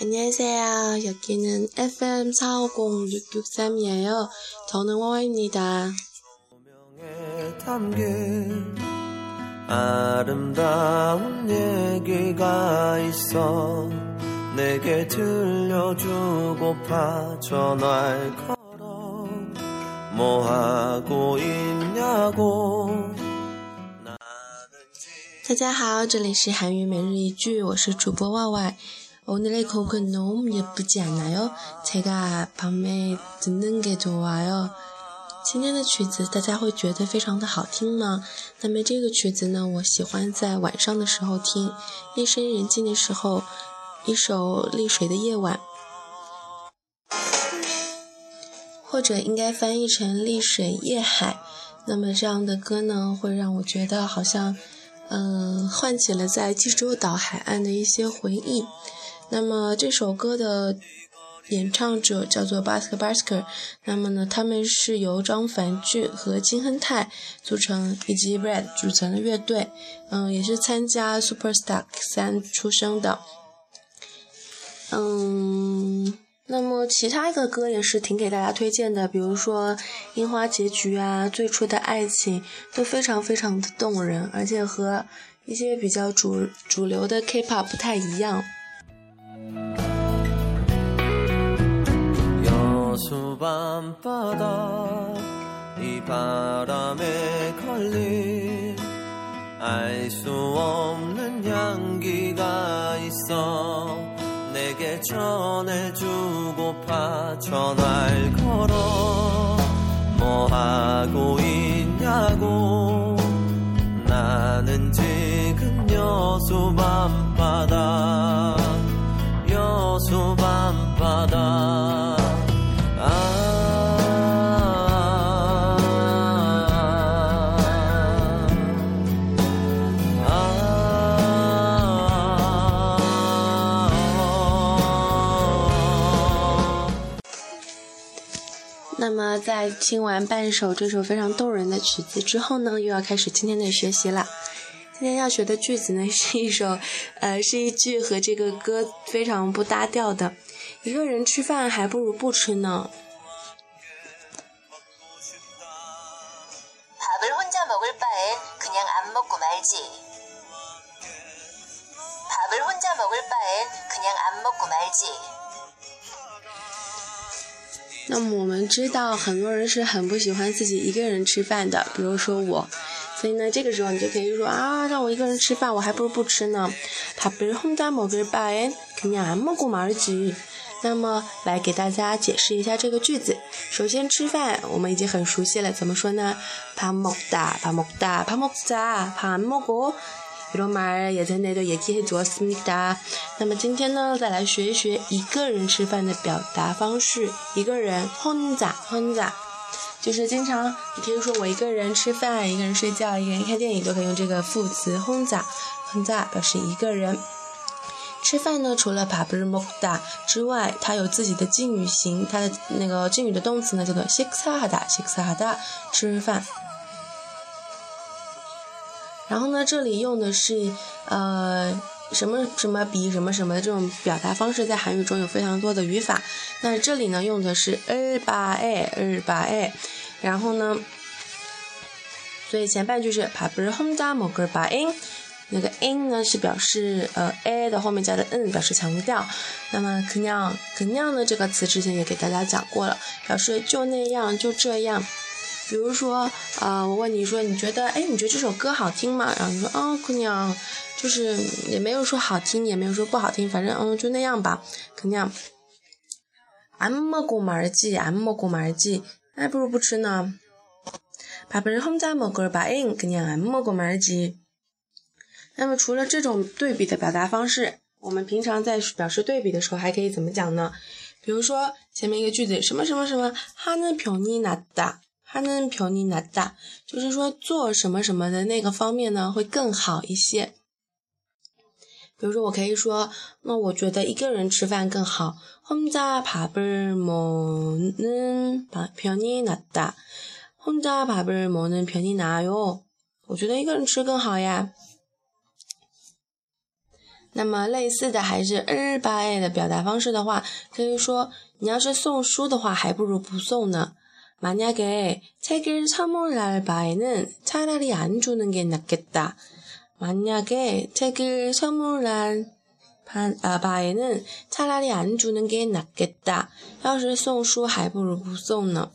안녕하세요. 여기는 FM 450663이에요. 저는 와와입니다. 아름다운 얘기가 있어 내게 들려주고파 전화를 걸어 뭐 하고 있냐고 大家好，这里是韩语每日一句，我是主播 오늘의 곡은 너무 예쁘지 않아요? 제가 밤에 듣는 게 좋아요. 今天的曲子呢，我喜欢在晚上的时候听，夜深人静的时候，一首丽水的夜晚。或者应该翻译成丽水夜海。那么这样的歌呢，会让我觉得好像，嗯，唤起了在济州岛海岸的一些回忆。 那么这首歌的演唱者叫做 Basker Basker，那么呢，他们是由张凡俊和金亨泰组成，以及 Red 组成的乐队，嗯，也是参加 Superstar 三出生的，嗯，那么其他的歌也是挺给大家推荐的，比如说《樱花结局》啊，《最初的爱情》都非常非常的动人，而且和一些比较主主流的 K-pop 不太一样。 밤바다 이 바람에 걸린 알 수 없는 향기가 있어 내게 전해주고파 전화를 걸어 뭐 하고 있냐고. 나는 지금 여수 밤바다 那么，在听完半首这首非常动人的曲子之后呢，又要开始今天的学习了。今天要学的句子呢，是一首，呃，是一句和这个歌非常不搭调的。一个人吃饭还不如不吃呢。밥을혼자먹을바엔그냥안먹고말지 那么我们知道很多人是很不喜欢自己一个人吃饭的，比如说我，所以呢，这个时候你就可以说啊，让我一个人吃饭，我还不如不吃呢。他不是혼자먹을바엔肯定안먹고말 지。 那么来给大家解释一下这个句子。首先吃饭我们已经很熟悉了，怎么说呢？밥먹 다， 밥먹 다， 밥먹 자， 밥안먹 고。 이런말예전에도얘기해주었습니다那么今天呢，再来学一学一个人吃饭的表达方式。一个人혼자혼자就是经常你可以说我一个人吃饭，一个人睡觉，一个人看电影，都可以用这个副词혼자혼자表示一个人吃饭呢。除了밥을먹다之外，它有自己的敬语型，它的那个敬语的动词呢叫做식사하다 식사하다吃饭。 然后呢，这里用的是呃什么什么比什么什么的这种表达方式，在韩语中有非常多的语法。那这里呢，用的是日巴에日巴에然后呢，所以前半句是밥을혼자먹을바 인， 那个 in 呢是表示呃 a 的后面加的 n 表示强调。那么그냥그냥呢这个词之前也给大家讲过了，表示就那样就这样。 比如说，啊，我问你说，你觉得，哎，你觉得这首歌好听吗？然后你说，嗯，姑娘，就是也没有说好听，也没有说不好听，反正，嗯，就那样吧，姑娘。안먹고말 지， 안먹고말 지， 还不如不吃呢。밥을혼자먹을바엔그냥안먹고말 지。 那么除了这种对比的表达方式，我们平常在表示对比的时候还可以怎么讲呢？比如说前面一个句子，什么什么什么，하는편이낫 다。 他能便宜拿大，就是说做什么什么的那个方面呢会更好一些。比如说，我可以说，那我觉得一个人吃饭更好。혼자밥을먹는편이낫 다。 혼자밥을먹는편이나요我觉得一个人吃更好呀。 那么类似的还是日巴爱的表达方式的话，可以说你要是送书的话，还不如不送呢。 만약에책을선물할바에는차라리안주는게낫겠다만약에책을선물할바바에는차라리안주는게낫겠다要是送书，还不如不送呢。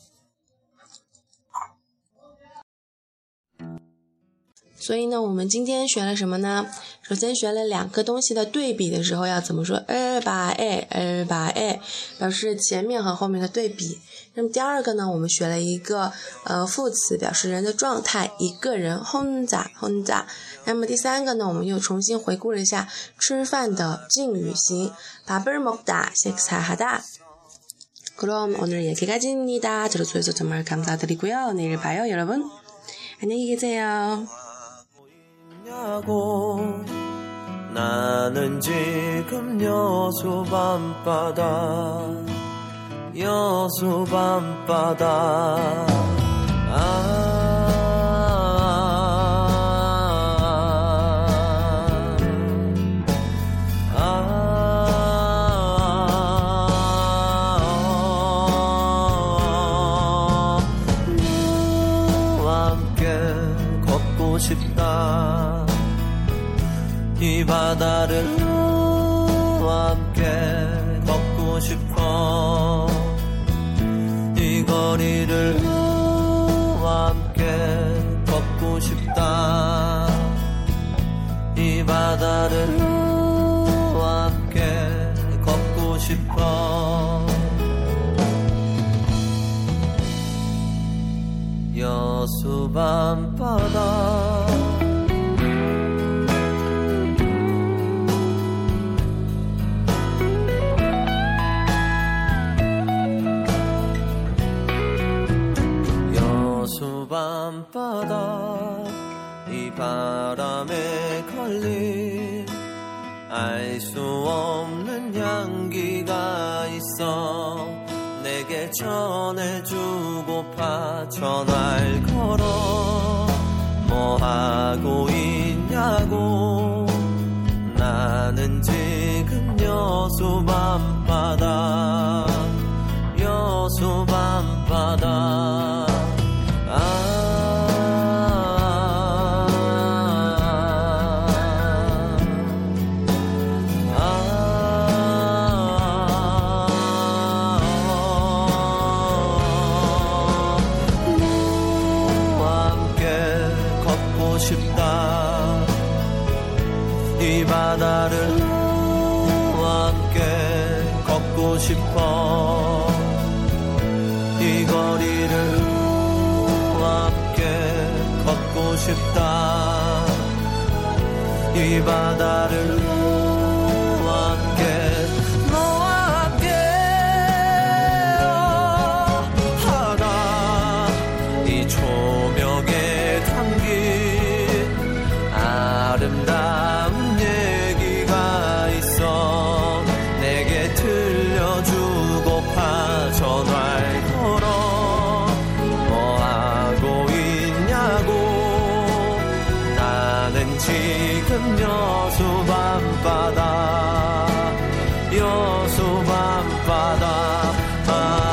所以呢，我们今天学了什么呢？首先学了两个东西的对比的时候要怎么说？二把 a，二把 a，表示前面和后面的对比。那么第二个呢，我们学了一个呃副词，表示人的状态，一个人，혼자 혼자。那么第三个呢，我们又重新回顾了一下吃饭的敬语型，밥을먹다식사하 다。 그럼오늘여기까지입니다들어주셔서정말감사드리고요내일봐요여러분안녕히계세요 하고 나는 지금 여수 밤바다 여수 밤바다 싶어. 이 거리를 함께 걷고 싶다. 이 바다를 함께 걷고 싶어. 여수 밤바다. 밤바다 바람에 걸린 알 수 없는 향기가 있어 내게 전해주고파 전화를 걸어 뭐 하고 있냐고 나는 지금 여수 밤바다 여수 밤바다 싶다. 이 바다를 나는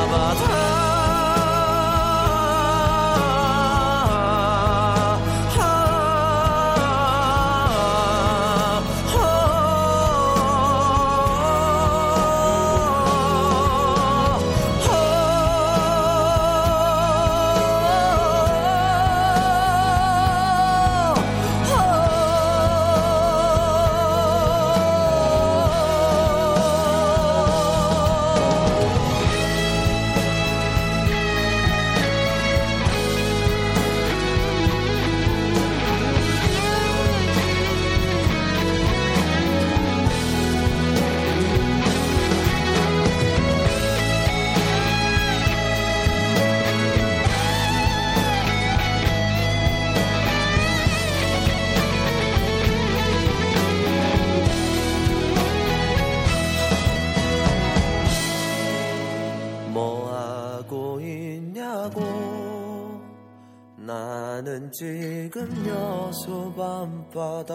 지금 여수 밤바다